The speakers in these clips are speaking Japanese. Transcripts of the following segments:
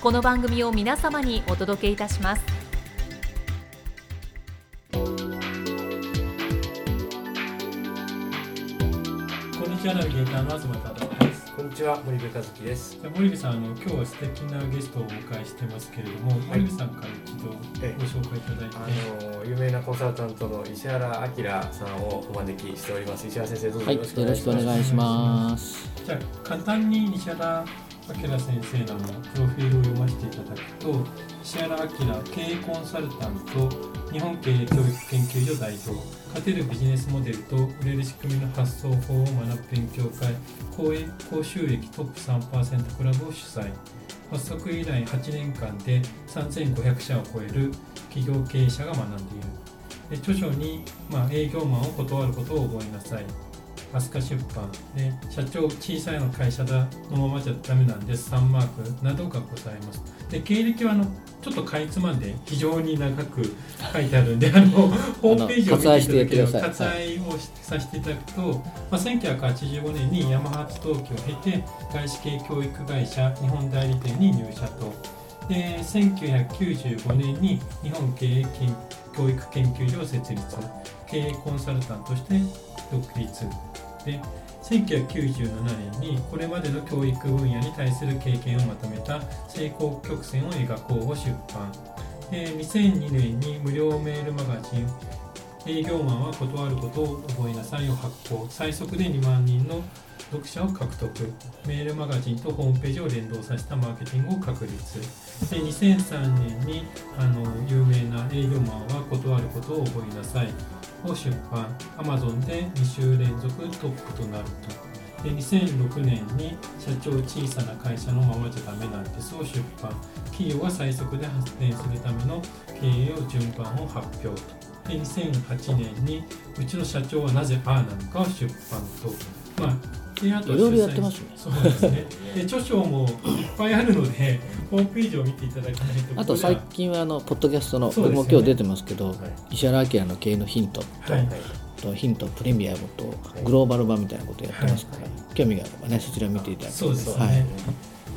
この番組を皆様にお届けいたしますこんにちはナビゲーターの東忠夫ですこんにちは森部和樹です。じゃあ森部さんあの今日は素敵なゲストをお迎えしてますけれども、森部さんから一度ごええ紹介いただいて、あの有名なコンサルタントの石原明さんをお招きしております。石原先生どうぞはい、よろしくお願いします。願いします。じゃあ簡単に西原明先生のあのプロフィールを読ませていただくと石原明経営コンサルタント日本経営教育研究所代表勝てるビジネスモデルと売れる仕組みの発想法を学ぶ勉強会講演講習益トップ3%クラブを主催。発足以来8年間で3500社を超える企業経営者が学んでいる。で著書に、まあ、営業マンを断ることを覚えなさい。飛鳥出版で社長小さいの会社だのままじゃダメなんです3マークなどがございます。で経歴はあのちょっとかいつまんで非常に長く書いてあるんであの ホームページを見ていただければ割愛をさせていただくと、まあ、1985年にヤマハ発登記を経て外資系教育会社日本代理店に入社とで1995年に日本経営研教育研究所を設立経営コンサルタントとして独立で1997年にこれまでの教育分野に対する経験をまとめた成功曲線を描こうを出版。で2002年に無料メールマガジン営業マンは断ることを覚えなさいを発行。最速で2万人の読者を獲得メールマガジンとホームページを連動させたマーケティングを確立。で2003年にあの有名な営業マンは断ることを覚えなさい。を出版。Amazon で2週連続トップとなると。で2006年に社長小さな会社のままじゃダメなんですを出版。企業が最速で発展するための経営を順番を発表と。で2008年にうちの社長はなぜああなのかを出版と。まあいろいろやってますね。そうですね。で著書もいっぱいあるので ホームページを見ていただかないとあと最近はあのポッドキャストの、僕も今日出てますけど、はい。石原明の経営のヒントと,、はい。とヒントプレミアムとグローバル版みたいなことやってますから、興味があればねそちら見ていただくそうですね、はい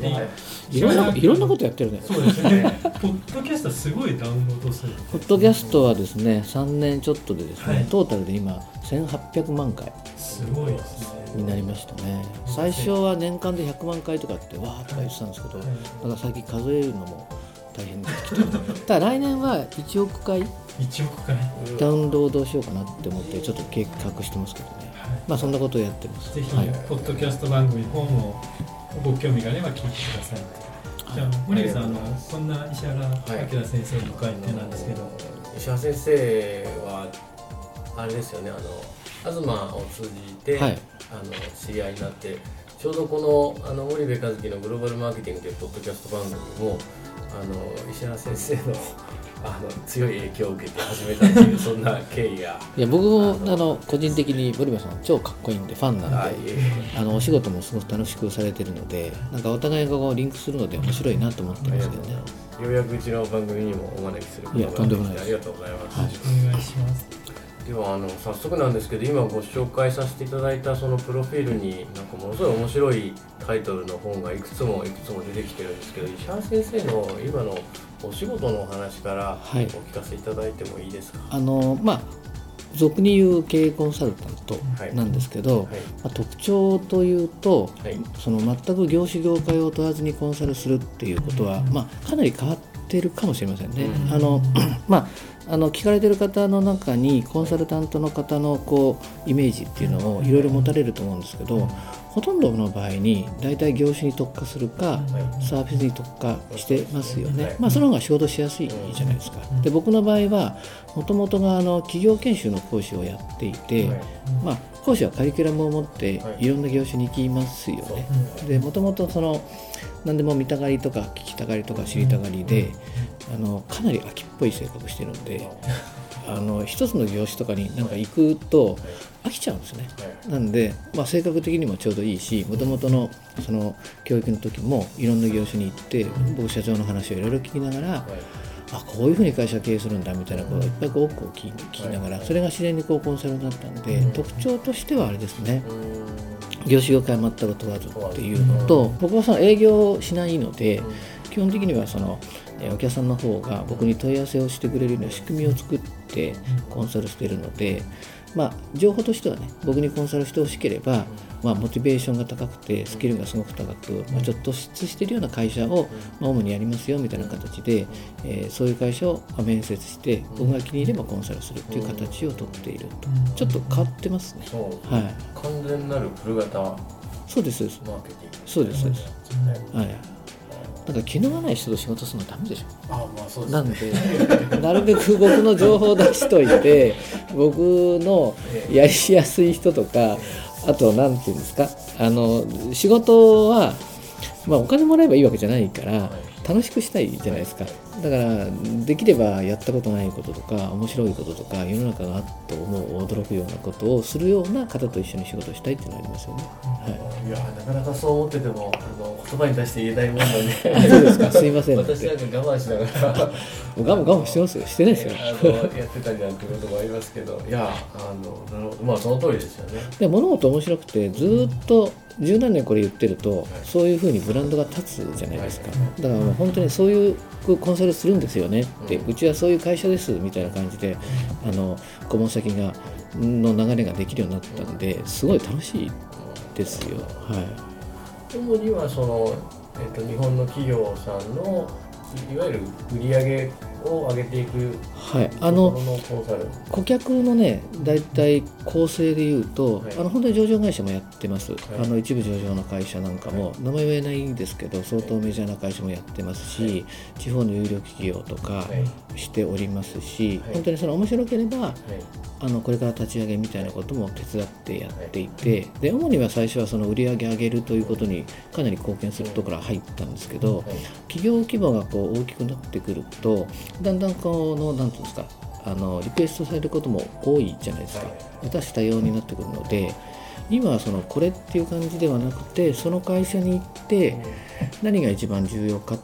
い。いろんないろんなことやってるね。そうですね。ポッドキャストすごいダウンロードする。ポッドキャストはですね3年ちょっとでですね、はい。トータルで今1800万回すごいですね。になりましたね。最初は年間で100万回とかってわーとか言ってたんですけど、だから最近数えるのも大変になってきて ただ来年は1億回1億回。ダウンロードしようかなって思ってちょっと計画してますけどね。まあそんなことをやってます。ぜひ、はい、ポッドキャスト番組の方もご興味があれば聞いてください。じゃあ、森部さん、あのこんな石原明先生の会ってなんですけど、石原先生はあれですよね。あの東を通じて、はい。あの知り合いになってちょうどこのあの森部和樹のグローバルマーケティングというポッドキャスト番組もあの石原先生のあの強い影響を受けて始めたっていうそんな経緯が。いや僕もあのあの個人的に森部さん超かっこいいんでファンなんで、はいあのお仕事もすごく楽しくされてるのでなんかお互いがこうリンクするので面白いなと思ってますけどね。ようやくうちの番組にもお招きすることいやとんでもないです。ありがとうございます、はい。お願いします。ではあの早速なんですけど今ご紹介させていただいたそのプロフィールになんかものすごい面白いタイトルの本がいくつもいくつも出てきてるんですけど石原先生の今のお仕事のお話からおはい。聞かせいただいてもいいですか、あのまあ俗に言う経営コンサルタントなんですけど、はい。まあ、特徴というとはい。その全く業種業界を問わずにコンサルするっていうことは、まあ、かなり変わってってるかもしれませんね。あの まあ、あの聞かれてる方の中にコンサルタントの方のこうイメージっていうのをいろいろ持たれると思うんですけどほとんどの場合に大体業種に特化するかサービスに特化してますよね、まあ、その方が仕事しやすいじゃないですか。で僕の場合はもともとがあの企業研修の講師をやっていて、まあ、講師はカリキュラムを持ってい。ろんな業種に行きますよね。でもともとその何でも見たがりとか聞きたがりとか知りたがりで、あのかなり秋っぽい性格してるんで。あの一つの業種とかになんか行くと飽きちゃうんですね。なんで、まあ、性格的にもちょうどいいしもともとのその教育の時もいろんな業種に行って僕社長の話をいろいろ聞きながら、あこういうふうに会社経営するんだみたいなことをいっぱいこう奥を聞きながらそれが自然にこうコンサルになったんで、特徴としてはあれですね。業種業界全く問わずっていうのと僕はその営業しないので基本的にはそのお客さんの方が僕に問い合わせをしてくれるような仕組みを作ってコンサルしてるので、まあ、情報としてはね僕にコンサルしてほしければ、まあ、モチベーションが高くてスキルがすごく高く、まあ、ちょっと突出してるような会社を、まあ、主にやりますよみたいな形で、えー、そういう会社を面接して僕が気に入ればコンサルするっていう形をとっていると。ちょっと変わってますね。はい、完全なる古型そうですそうです。そうですそうです、はいなんか気の合わない人と仕事するのダメでしょ。あまあそうです、ね、なんでなるべく僕の情報を出しといて 僕のやりやすい人とかあと何て言うんですかあの仕事は、まあ、お金もらえばいいわけじゃないから楽しくしたいじゃないですかだからできればやったことないこととか面白いこととか世の中があっと思う驚くようなことをするような方と一緒に仕事したいっていうのはありますよね、はい、いやなかなかそう思っててもあの言葉に出して言えないもんなんでそうですかすいません。私なんか我慢しながら。我慢我慢してますよ。してないですよ。やってたじゃんってこともありますけど。いやあのまあその通りですよね。で物事面白くてずっと十何年これ言ってると、そういうふうにブランドが立つじゃないですか、だから本当にそういうコンサルするんですよね。って、うちはそういう会社ですみたいな感じであの顧問先がの流れができるようになったんですごい楽しいですよ。はい、主にはその、えーと、日本の企業さんのいわゆる売上を上げていくはい。あの顧客のね大体構成でいうと、はい、あの本当に上場会社もやってます、はい、あの一部上場の会社なんかも、はい、名前は言えないんですけど相当メジャーな会社もやってますし、地方の有料企業とかしておりますし、本当にその面白ければ、あのこれから立ち上げみたいなことも手伝ってやっていて、で主には最初はその売り上げ上げるということにかなり貢献するところから入ったんですけど、企業規模がこう大きくなってくるとだんだんこの何ていうんですかあのリクエストされることも多いじゃないですか。私多様になってくるので今はそのこれっていう感じではなくてその会社に行って何が一番重要かっ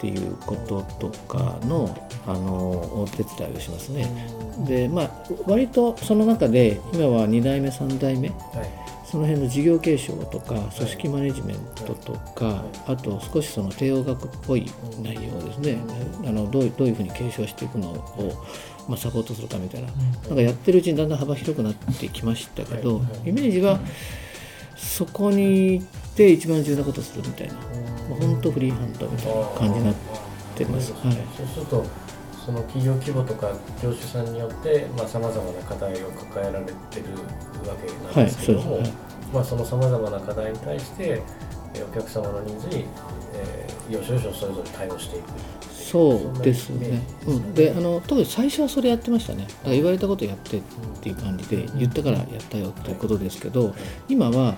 ていうこととかのあのお手伝いをしますね。でまあ割とその中で今は2代目3代目、はいその辺の事業継承とか組織マネジメントとかあと少しその帝王学っぽい内容ですね。あのどうどういうふうに継承していくのを、まあ、サポートするかみたいな。なんかやってるうちにだんだん幅広くなってきましたけどイメージはそこに行って一番重要なことをするみたいな、まあ、本当フリーハンドみたいな感じになってます。はい、そうするとその企業規模とか業種さんによってさまざ、まな課題を抱えられてるわけなんですけども、はい、まあ、そのさまざまな課題に対してお客様のニーズに、えー、要所要所それぞれ対応していく。そうですね、うん、であの当時最初はそれやってましたね。だから言われたことやってっていう感じで言ったからやったよっていうことですけど今は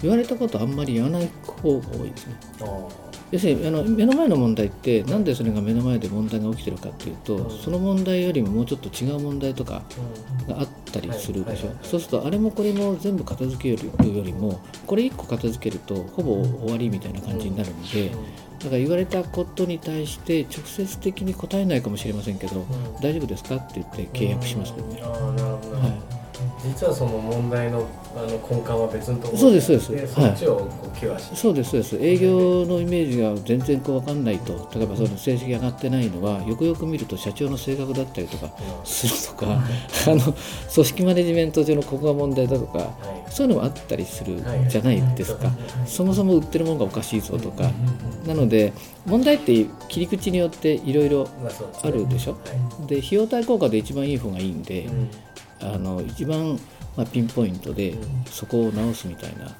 言われたことあんまり言わない方が多いですね。要するにあの目の前の問題ってなんでそれが目の前で問題が起きてるかっていうとその問題よりももうちょっと違う問題とかがあったりするでしょ。そうするとあれもこれも全部片付けるよりもこれ1個片付けるとほぼ終わりみたいな感じになるのでだから言われたことに対して直接的に答えないかもしれませんけど大丈夫ですかって言って契約しますけど。ね。はい実はその問題のあの根幹は別のところそうですそうです。そっちをこうケアして、そうですそうです。営業のイメージが全然こう分かんないと例えばその成績上がってないのはよくよく見ると社長の性格だったりとかするとか、あの組織マネジメント上のここが問題だとかはい。そういうのもあったりするはいじゃないですか、そもそも売ってるものがおかしいぞとか、なので問題って切り口によっていろいろまあるでしょ、はい。で費用対効果で一番いい方がいいんで、うんあの一番、まあ、ピンポイントでうんそこを直すみたいな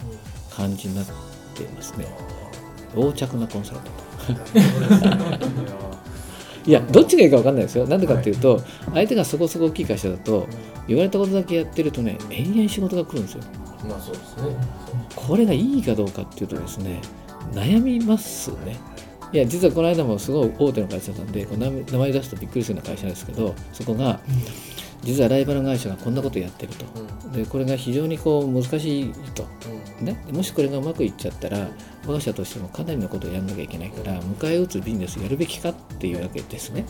感じになってますね。横着なコンサルタント。いやどっちがいいか分かんないですよ。なんでかっていうと、相手がそこそこ大きい会社だと言われたことだけやってるとね延々仕事が来るんですよ。まあそうですね。これがいいかどうかっていうとですね悩みますね。いや実はこの間もすごい大手の会社なんでこう名前名前出すとびっくりするような会社ですけどそこが実はライバル会社がこんなことやってると。うん。でこれが非常にこう難しいと、うん。ね、もしこれがうまくいっちゃったら我が社としてもかなりのことをやんなきゃいけないから迎え撃つビジネスやるべきかっていうわけですね。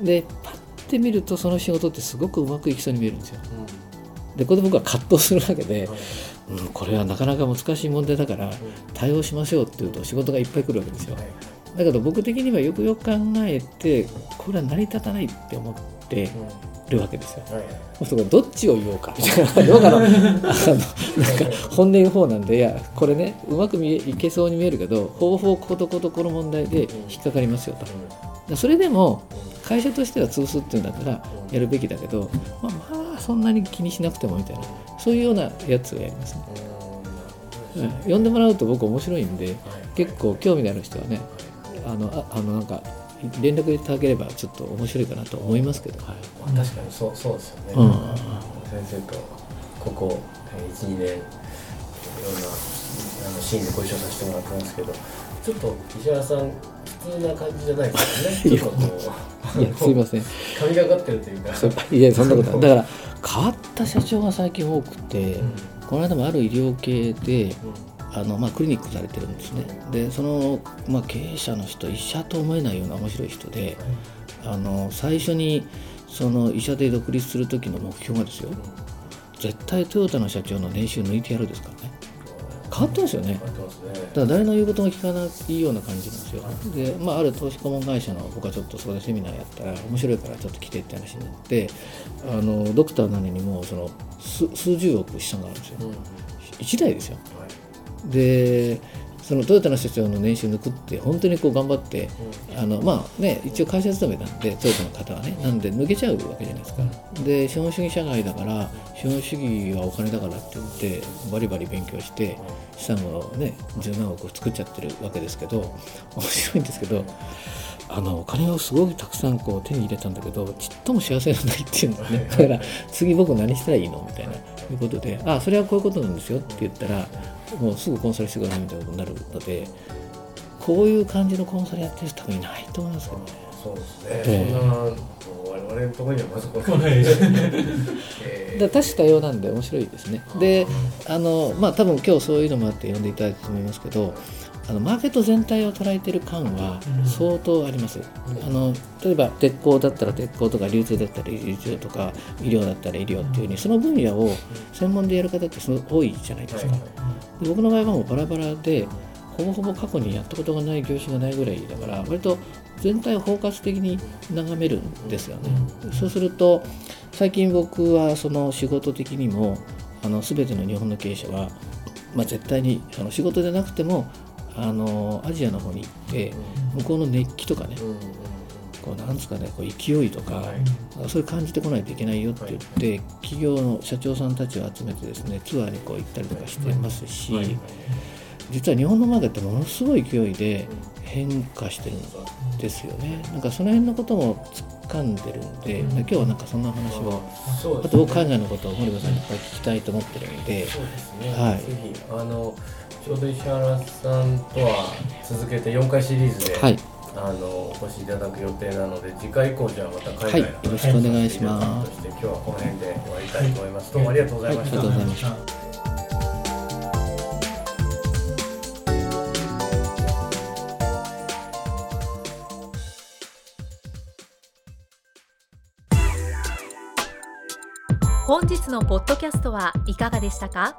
でパッて見るとその仕事ってすごくうまくいきそうに見えるんですよ。でここで僕は葛藤するわけで、うん、これはなかなか難しい問題だから対応しましょうっていうと仕事がいっぱい来るわけですよ。だけど僕的にはよくよく考えてこれは成り立たないって思ってるわけですよ。そうするとどっちを言おうかみたいなどうかなあのなんか本音言う方なんでいやこれねうまく見えいけそうに見えるけど方法ことことこの問題で引っかかりますよと。でそれでも会社としては潰すっていうんだったらやるべきだけど、まあ、まあそんなに気にしなくてもみたいなそういうようなやつをやりますね、うん。呼んでもらうと僕面白いんで結構興味のある人はねあのああのなんか連絡いただければちょっと面白いかなと思いますけど、はい。まあ確かにそうそうですよね、うん。先生とここ12年いろんなあのシーンでご一緒させてもらったんですけどちょっと石原さん普通な感じじゃないですよね。ちょっとこう。いやすいません。神がかってるというか。いやそんなことない。だから変わった社長が最近多くて、うん。この間もある医療系であの、まあ、クリニックされてるんですね。でその、まあ、経営者の人医者と思えないような面白い人であの最初にその医者で独立する時の目標がですよ。絶対トヨタの社長の年収抜いてやるですからね。変わってますよね。だから誰の言うことも聞かないような感じなんですよ。で、まあ、ある投資顧問会社の僕はちょっとそこでセミナーやったら面白いからちょっと来てって話になってあのドクターなのにもその数数十億資産があるんですよ。うん。はい1台ですよ。でそのトヨタの社長の年収抜くって本当にこう頑張ってあのまあね一応会社勤めなんでトヨタの方はねなんで抜けちゃうわけじゃないですか。で資本主義社会だから資本主義はお金だからって言ってバリバリ勉強して資産をね十何億作っちゃってるわけですけど面白いんですけどあのお金をすごくたくさんこう手に入れたんだけどちっとも幸せがないっていうんですねだから次僕何したらいいのみたいないうことであそれはこういうことなんですよって言ったらもうすぐコンサルしてくださいみたいなことになるのでこういう感じのコンサルやってる人多分いないと思いますけどね。そうですね、我々のところにはまずこの、はいえだから多種多様なんで面白いですね。であのまあ多分今日そういうのもあって呼んでいただいたと思いますけどあのマーケット全体を捉えてる感はうん。相当あります。あの例えば鉄鋼だったら鉄鋼とか流通だったら流通とか医療だったら医療っていうふうにその分野を専門でやる方ってすごい多いじゃないですか。はい。で僕の場合はもうバラバラでほぼほぼ過去にやったことがない業種がないぐらいだから割と全体を包括的に眺めるんですよね。そうすると最近僕はその仕事的にもあの全ての日本の経営者は、まあ、絶対にあの仕事でなくてもあのアジアの方に行って向こうの熱気とかねこうなんですかねこう勢いとか、はい。そういう感じてこないといけないよって言って、企業の社長さんたちを集めてですねツアーにこう行ったりとかしてますし、はい実は日本のマーケットものすごい勢いで変化してるんですよね。なんかその辺のことも掴んでるんで、うん。今日はなんかそんな話をあと僕海外のことを森部さんにいっぱい聞きたいと思ってるんでそうですね、はい。ぜひあのちょうど石原さんとは続けて4回シリーズで、はい。あのお越しいただく予定なので次回以降じゃあまた海外のはい。よろしくお願いしますとして今日はこの辺で終わりたいと思います、どうもありがとうございました、はい。ありがとうございました。本日のポッドキャストはいかがでしたか？